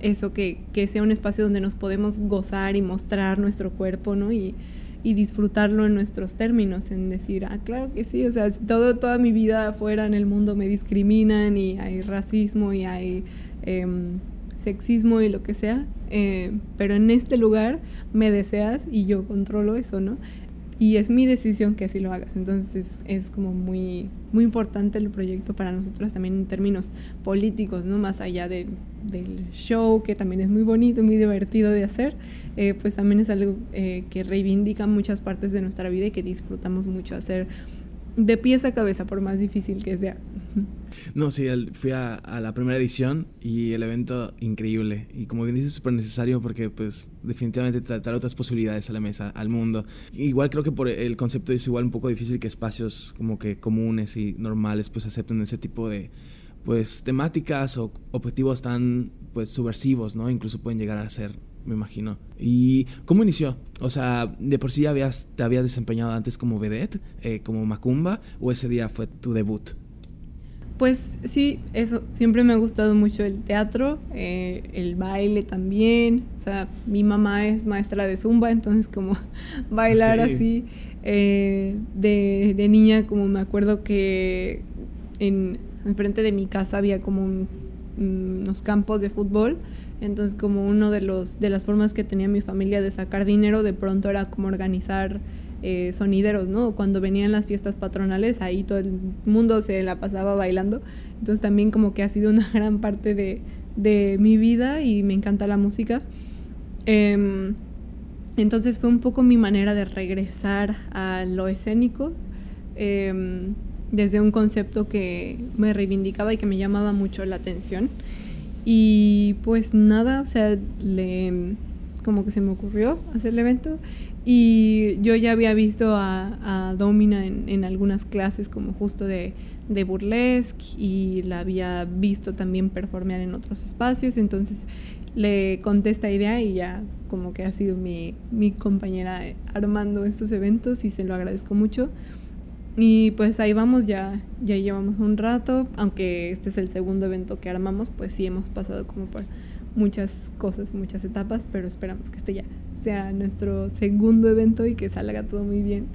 eso, que, que, sea un espacio donde nos podemos gozar y mostrar nuestro cuerpo, ¿no? Y, y, disfrutarlo en nuestros términos, en decir, ah, claro que sí, o sea, todo, toda mi vida afuera en el mundo me discriminan y hay racismo y hay em, sexismo y lo que sea, eh, pero en este lugar me deseas y yo controlo eso, ¿no? y es mi decisión que así lo hagas. Entonces es, como muy, muy importante el proyecto para nosotros también en términos políticos, ¿no? Más allá del show, que también es muy bonito, muy divertido de hacer, eh, pues también es algo eh, que reivindica muchas partes de nuestra vida y que disfrutamos mucho hacer de pies a cabeza, por más difícil que sea. No, sí, fui a, la primera edición y el evento increíble. Y como bien dices, súper necesario porque pues definitivamente tratar otras posibilidades a la mesa, al mundo. Igual creo que por el concepto es igual un poco difícil que espacios como que comunes y normales pues acepten ese tipo de pues temáticas o objetivos tan pues subversivos, ¿no? Incluso pueden llegar a ser me imagino. ¿Y cómo inició? O sea, ¿de por sí ya habías, te habías desempeñado antes como vedette, eh, como Macumba, o ese día fue tu debut? Pues sí, eso, siempre me ha gustado mucho el teatro, eh, el baile también, o sea, mi mamá es maestra de zumba, entonces como bailar así, eh, de, niña como me acuerdo que en, frente de mi casa había como unos campos de fútbol, entonces como uno de, los, de las formas que tenía mi familia de sacar dinero de pronto era como organizar eh, sonideros, ¿no? Cuando venían las fiestas patronales, ahí todo el mundo se la pasaba bailando. Entonces también como que ha sido una gran parte de, de mi vida y me encanta la música. Em, entonces fue un poco mi manera de regresar a lo escénico em, desde un concepto que me reivindicaba y que me llamaba mucho la atención. Y pues nada, o sea, le, como que se me ocurrió hacer el evento y yo ya había visto a, a Domina en, en, algunas clases como justo de, de, burlesque y la había visto también performear en otros espacios. Entonces le conté esta idea y ya como que ha sido mi, mi compañera armando estos eventos y se lo agradezco mucho. Y pues ahí vamos, ya, ya llevamos un rato, aunque este es el segundo evento que armamos, pues sí hemos pasado como por muchas cosas, muchas etapas, pero esperamos que este ya sea nuestro segundo evento y que salga todo muy bien.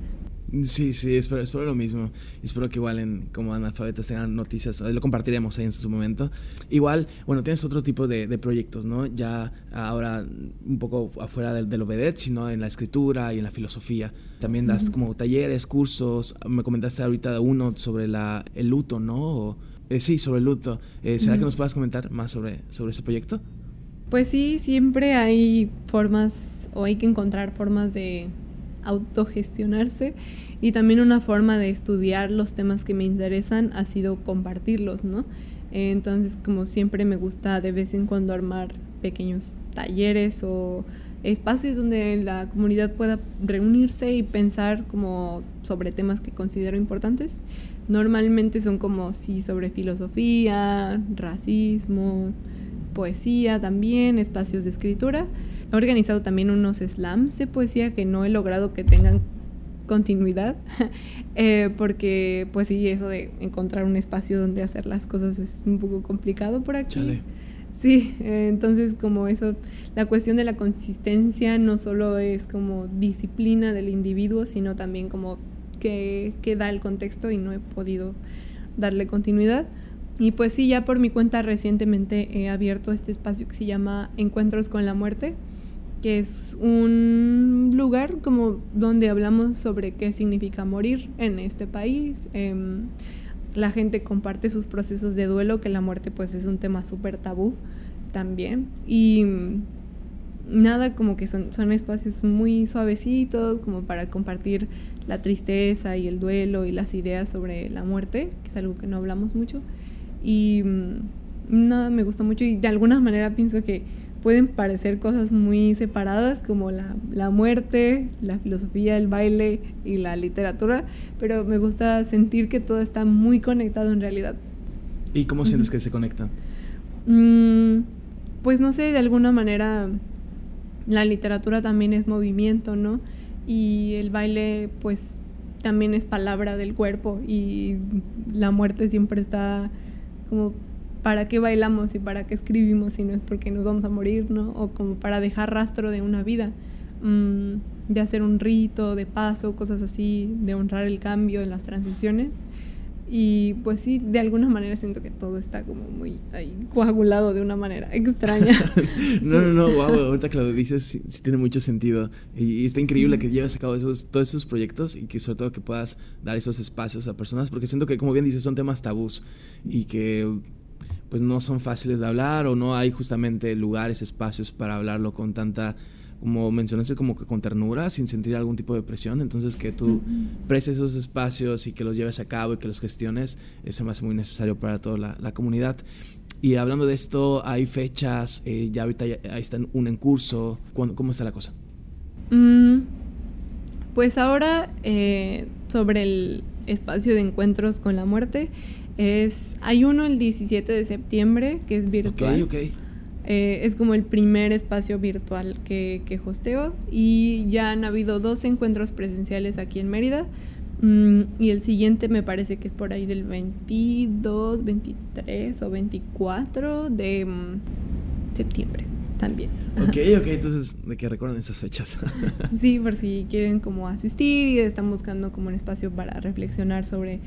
Sí, sí, espero, espero lo mismo. Espero que igual en, como analfabetas tengan noticias, lo compartiremos ahí en su momento. Igual, bueno, tienes otro tipo de, de proyectos, ¿no? Ya ahora un poco afuera del, del OBEDET, sino en la escritura y en la filosofía. También das como talleres, cursos. Me comentaste ahorita de uno sobre la, el luto, ¿no? Eh, sí, sobre el luto. Eh, ¿Será que nos puedas comentar más sobre, sobre ese proyecto? Pues sí, siempre hay formas o hay que encontrar formas de autogestionarse y también una forma de estudiar los temas que me interesan ha sido compartirlos, ¿no? Entonces, como siempre me gusta de vez en cuando armar pequeños talleres o espacios donde la comunidad pueda reunirse y pensar como sobre temas que considero importantes. Normalmente son como sí sobre filosofía, racismo, poesía también, espacios de escritura He organizado también unos slams de poesía que no he logrado que tengan continuidad, eh, porque pues sí, eso de encontrar un espacio donde hacer las cosas es un poco complicado por aquí. Sí, eh, entonces como eso, la cuestión de la consistencia no solo es como disciplina del individuo, sino también como que, que da el contexto y no he podido darle continuidad. Y pues sí, ya por mi cuenta recientemente he abierto este espacio que se llama Encuentros con la Muerte, que es un lugar como donde hablamos sobre qué significa morir en este país. Em, la gente comparte sus procesos de duelo, que la muerte pues es un tema súper tabú también. Y nada, como que son, son espacios muy suavecitos, como para compartir la tristeza y el duelo y las ideas sobre la muerte, que es algo que no hablamos mucho. Y mm, nada, me gusta mucho y de alguna manera pienso que pueden parecer cosas muy separadas como la, la, muerte, la filosofía, el baile y la literatura, pero me gusta sentir que todo está muy conectado en realidad. ¿Y cómo sientes que se conectan? Mm, pues no sé, de alguna manera la literatura también es movimiento, ¿no? Y el baile pues también es palabra del cuerpo y la muerte siempre está como para qué bailamos y para qué escribimos si no es porque nos vamos a morir, ¿no? O como para dejar rastro de una vida, mm, de hacer un rito, de paso, cosas así, de honrar el cambio en las transiciones. Y pues sí, de alguna manera siento que todo está como muy ahí coagulado de una manera extraña. no, no, no, wow, ahorita que lo dices sí, tiene mucho sentido. Y, está increíble que lleves a cabo esos, todos esos proyectos y que sobre todo que puedas dar esos espacios a personas, porque siento que como bien dices son temas tabús y que pues no son fáciles de hablar o no hay justamente lugares, espacios para hablarlo con tanta, como mencionaste, como que con ternura, sin sentir algún tipo de presión. Entonces que tú prestes esos espacios y que los lleves a cabo y que los gestiones, eso me hace muy necesario para toda la, comunidad. Y hablando de esto, hay fechas, eh, ya ahorita ya, están un en curso, ¿cómo está la cosa? Mm, pues ahora eh, sobre el espacio de encuentros con la muerte, es, hay uno el 17 de septiembre que es virtual. Ok, ok. Eh, es como el primer espacio virtual que, que, hosteo y ya han habido dos encuentros presenciales aquí en Mérida mm, y el siguiente me parece que es por ahí del 22, 23 o 24 de mm, septiembre también. Ok, ok, entonces de que recuerden esas fechas. sí, por si quieren como asistir y están buscando como un espacio para reflexionar sobre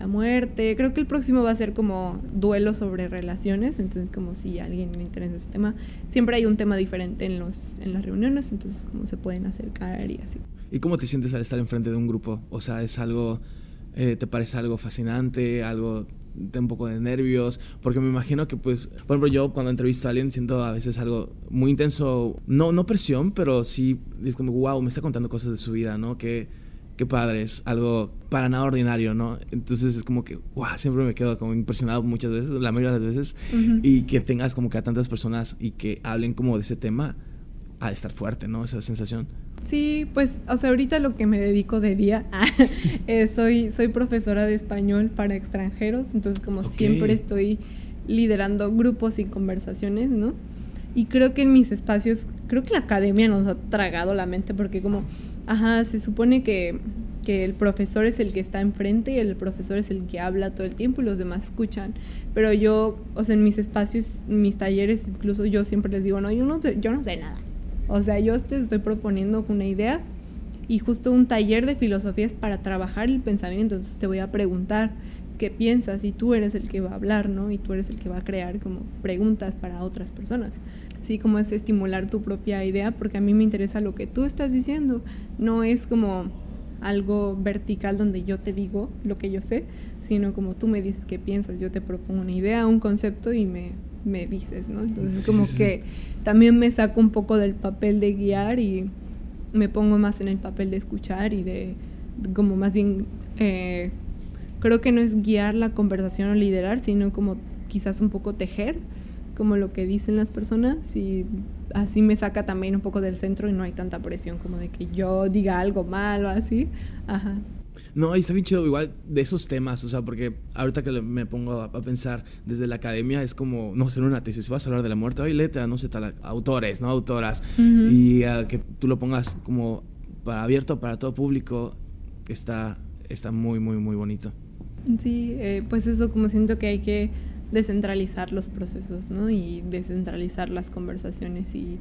la muerte. Creo que el próximo va a ser como duelo sobre relaciones, entonces como si a alguien le interesa ese tema, siempre hay un tema diferente en, los, en las reuniones, entonces como se pueden acercar y así. ¿Y cómo te sientes al estar enfrente de un grupo? O sea, es algo, eh, ¿te parece algo fascinante, algo de un poco de nervios? Porque me imagino que pues, por ejemplo, yo cuando entrevisto a alguien siento a veces algo muy intenso, no, no presión, pero sí es como, wow, me está contando cosas de su vida, ¿no? Que qué padre, es algo para nada ordinario, ¿no? Entonces es como que, wow, siempre me quedo como impresionado muchas veces, la mayoría de las veces, y que tengas como que a tantas personas y que hablen como de ese tema, ha de estar fuerte, ¿no? Esa sensación. Sí, pues, o sea, ahorita lo que me dedico de día, eh, soy, soy profesora de español para extranjeros, entonces como siempre estoy liderando grupos y conversaciones, ¿no? Y creo que en mis espacios, creo que la academia nos ha tragado la mente porque como, ajá, se supone que, que el profesor es el que está enfrente y el profesor es el que habla todo el tiempo y los demás escuchan. Pero yo, o sea, en mis espacios, mis talleres, incluso yo siempre les digo, no, yo no, sé nada. O sea, yo te estoy proponiendo una idea y justo un taller de filosofía es para trabajar el pensamiento. Entonces te voy a preguntar qué piensas y tú eres el que va a hablar, ¿no? Y tú eres el que va a crear como preguntas para otras personas. Sí, como es estimular tu propia idea, porque a mí me interesa lo que tú estás diciendo. No es como algo vertical donde yo te digo lo que yo sé, sino como tú me dices qué piensas, yo te propongo una idea, un concepto y me, me dices, ¿no? Entonces como que también me saco un poco del papel de guiar y me pongo más en el papel de escuchar y de como más bien eh, creo que no es guiar la conversación o liderar, sino como quizás un poco tejer, como lo que dicen las personas y así me saca también un poco del centro y no hay tanta presión como de que yo diga algo mal o así. Ajá. No, y está bien chido igual de esos temas, o sea, porque ahorita que me pongo a, pensar desde la academia es como, no sé, una tesis, vas a hablar de la muerte, hay letra, no sé, tal, autores, ¿no? Autoras, y que tú lo pongas como para, abierto para todo público, está, está muy, muy, muy bonito. Sí, eh, pues eso como siento que hay que descentralizar los procesos, ¿no? Y descentralizar las conversaciones y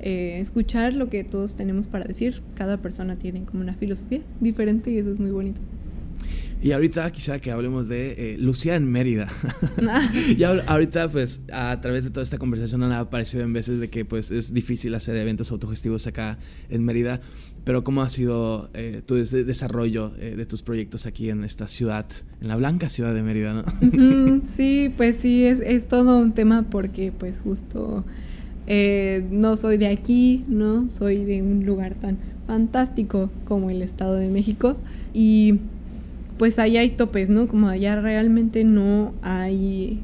eh, escuchar lo que todos tenemos para decir. Cada persona tiene como una filosofía diferente y eso es muy bonito. Y ahorita quizá que hablemos de eh, Lucía en Mérida. y ahorita pues a través de toda esta conversación han aparecido en veces de que pues es difícil hacer eventos autogestivos acá en Mérida, pero ¿cómo ha sido eh, tu desarrollo eh, de tus proyectos aquí en esta ciudad, en la blanca ciudad de Mérida, no? sí, pues sí, es, es, todo un tema porque pues justo no soy de aquí, ¿no? Soy de un lugar tan fantástico como el Estado de México y pues ahí hay topes, ¿no? Como allá realmente no hay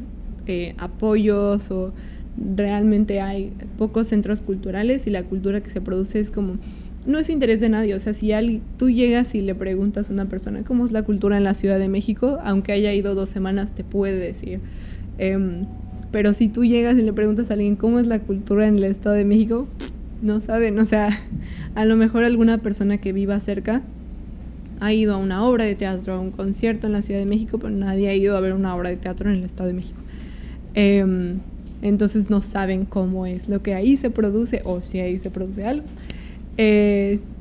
eh, apoyos o realmente hay pocos centros culturales y la cultura que se produce es como no es interés de nadie, o sea, si tú llegas y le preguntas a una persona cómo es la cultura en la Ciudad de México, aunque haya ido dos semanas, te puede decir. Em, pero si tú llegas y le preguntas a alguien cómo es la cultura en el Estado de México, no saben, o sea, a lo mejor alguna persona que viva cerca ha ido a una obra de teatro, a un concierto en la Ciudad de México, pero nadie ha ido a ver una obra de teatro en el Estado de México. Em, entonces no saben cómo es lo que ahí se produce o si ahí se produce algo.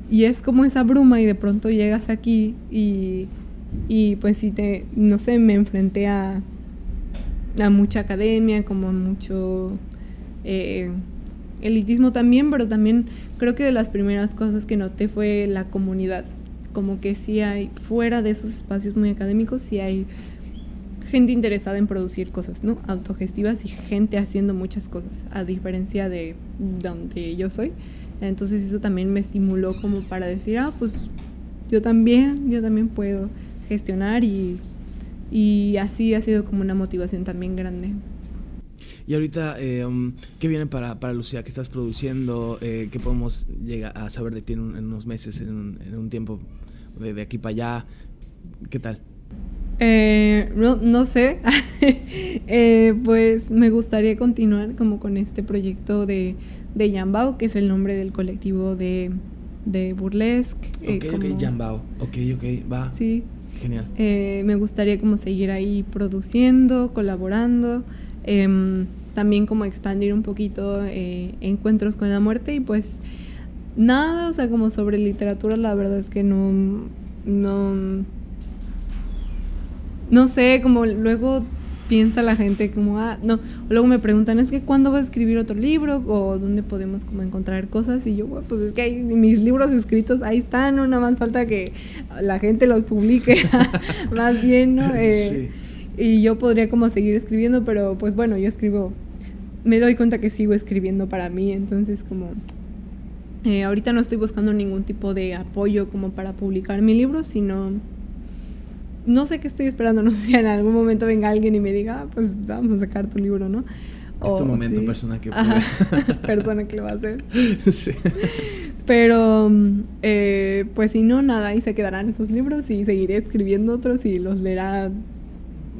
y es como esa bruma y de pronto llegas aquí y, y pues si te, no sé, me enfrenté a, a mucha academia, como a mucho eh, elitismo también, pero también creo que de las primeras cosas que noté fue la comunidad como que sí hay, fuera de esos espacios muy académicos, sí hay gente interesada en producir cosas, ¿no? Autogestivas y gente haciendo muchas cosas, a diferencia de donde yo soy. Entonces eso también me estimuló como para decir, ah, pues yo también, yo también puedo gestionar y, y así ha sido como una motivación también grande. Y ahorita, eh, um, ¿qué viene para, para Lucía? ¿Qué estás produciendo? Eh, ¿Qué podemos llegar a saber de ti en, unos meses, en un, en un tiempo de, aquí para allá? ¿Qué tal? Eh, no, no, sé, eh, pues me gustaría continuar como con este proyecto de, de Yambao, que es el nombre del colectivo de, de Burlesque. Eh, ok, ok, Yambao, ok, ok, va. Sí. Genial. me gustaría como seguir ahí produciendo, colaborando, em, también como expandir un poquito encuentros con la muerte y pues nada, o sea, como sobre literatura, la verdad es que no, no, no sé, como luego piensa la gente como, ah, no, luego me preguntan, es que ¿cuándo vas a escribir otro libro? O ¿dónde podemos como encontrar cosas? Y yo, bueno, pues es que hay mis libros escritos, ahí están, no nada más falta que la gente los publique, más bien, ¿no? Eh, y yo podría como seguir escribiendo, pero pues bueno, yo escribo, me doy cuenta que sigo escribiendo para mí, entonces como eh, ahorita no estoy buscando ningún tipo de apoyo como para publicar mi libro, sino no sé qué estoy esperando, no sé si en algún momento venga alguien y me diga, ah, pues vamos a sacar tu libro, ¿no? Es tu momento, persona que persona que lo va a hacer. sí. Pero, eh, pues si no, nada, ahí se quedarán esos libros y seguiré escribiendo otros y los leerá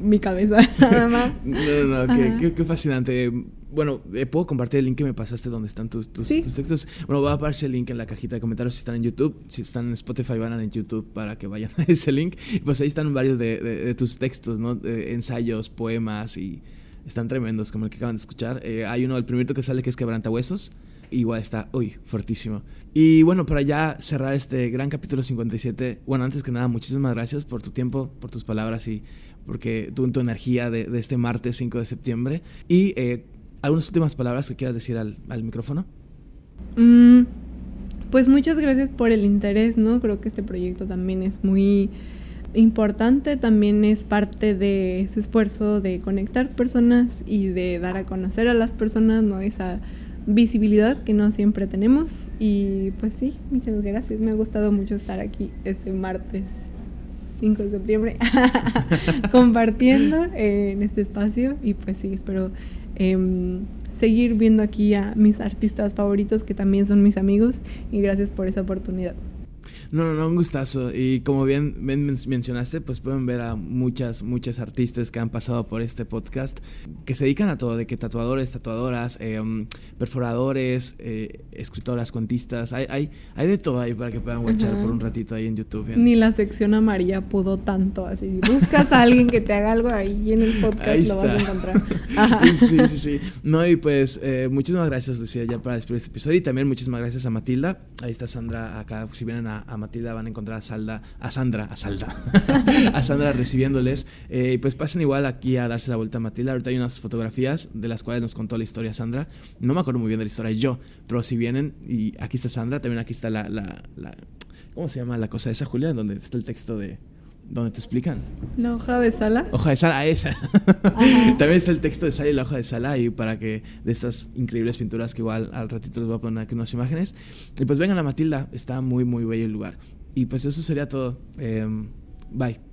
mi cabeza nada más. no, no, no, qué, qué, fascinante bueno, eh, puedo compartir el link que me pasaste donde están tus, tus, textos. Bueno, va a aparecer el link en la cajita de comentarios si están en YouTube. Si están en Spotify, van a en YouTube para que vayan a ese link. Pues ahí están varios de, tus textos, ¿no? ensayos, poemas y están tremendos, como el que acaban de escuchar. Eh, hay uno, el primero que sale que es Quebrantahuesos. Igual está, uy, fuertísimo. Y bueno, para ya cerrar este gran capítulo 57, bueno, antes que nada, muchísimas gracias por tu tiempo, por tus palabras y porque tu, tu energía de, este martes 5 de septiembre. Y eh, algunas últimas palabras que quieras decir al, micrófono. Mm, pues muchas gracias por el interés, ¿no? Creo que este proyecto también es muy importante, también es parte de ese esfuerzo de conectar personas y de dar a conocer a las personas, ¿no? Esa visibilidad que no siempre tenemos. Y pues sí, muchas gracias. Me ha gustado mucho estar aquí este martes 5 de septiembre compartiendo en este espacio. Y pues sí, espero em, seguir viendo aquí a mis artistas favoritos que también son mis amigos. Y gracias por esa oportunidad. No, no, no, un gustazo. Y como bien, mencionaste, pues pueden ver a muchas, muchas artistas que han pasado por este podcast, que se dedican a todo, de que tatuadores, tatuadoras, eh, perforadores, eh, escritoras, contistas, hay, hay, hay de todo ahí para que puedan watchar por un ratito ahí en YouTube. Ni la sección amarilla pudo tanto, así. Buscas a alguien que te haga algo ahí en el podcast, lo vas a encontrar. Sí, sí, sí. No, y pues eh, muchísimas gracias, Lucía, ya para despedir este episodio. Y también muchísimas gracias a Matilda. Ahí está Sandra acá, si vienen a Matilda van a encontrar a Salda, a Sandra, a Salda, a Sandra recibiéndoles. Eh, y pues pasen igual aquí a darse la vuelta a Matilda. Ahorita hay unas fotografías de las cuales nos contó la historia Sandra. No me acuerdo muy bien de la historia yo, pero si vienen, y aquí está Sandra, también aquí está la, ¿cómo se llama la cosa esa, Julia? Donde está el texto de donde te explican. La hoja de sala. Hoja de sala, esa. También está el texto de sala y la hoja de sala ahí para que de estas increíbles pinturas que igual al ratito les voy a poner aquí unas imágenes. Y pues vengan a Matilda, está muy muy bello el lugar. Y pues eso sería todo. Em, bye.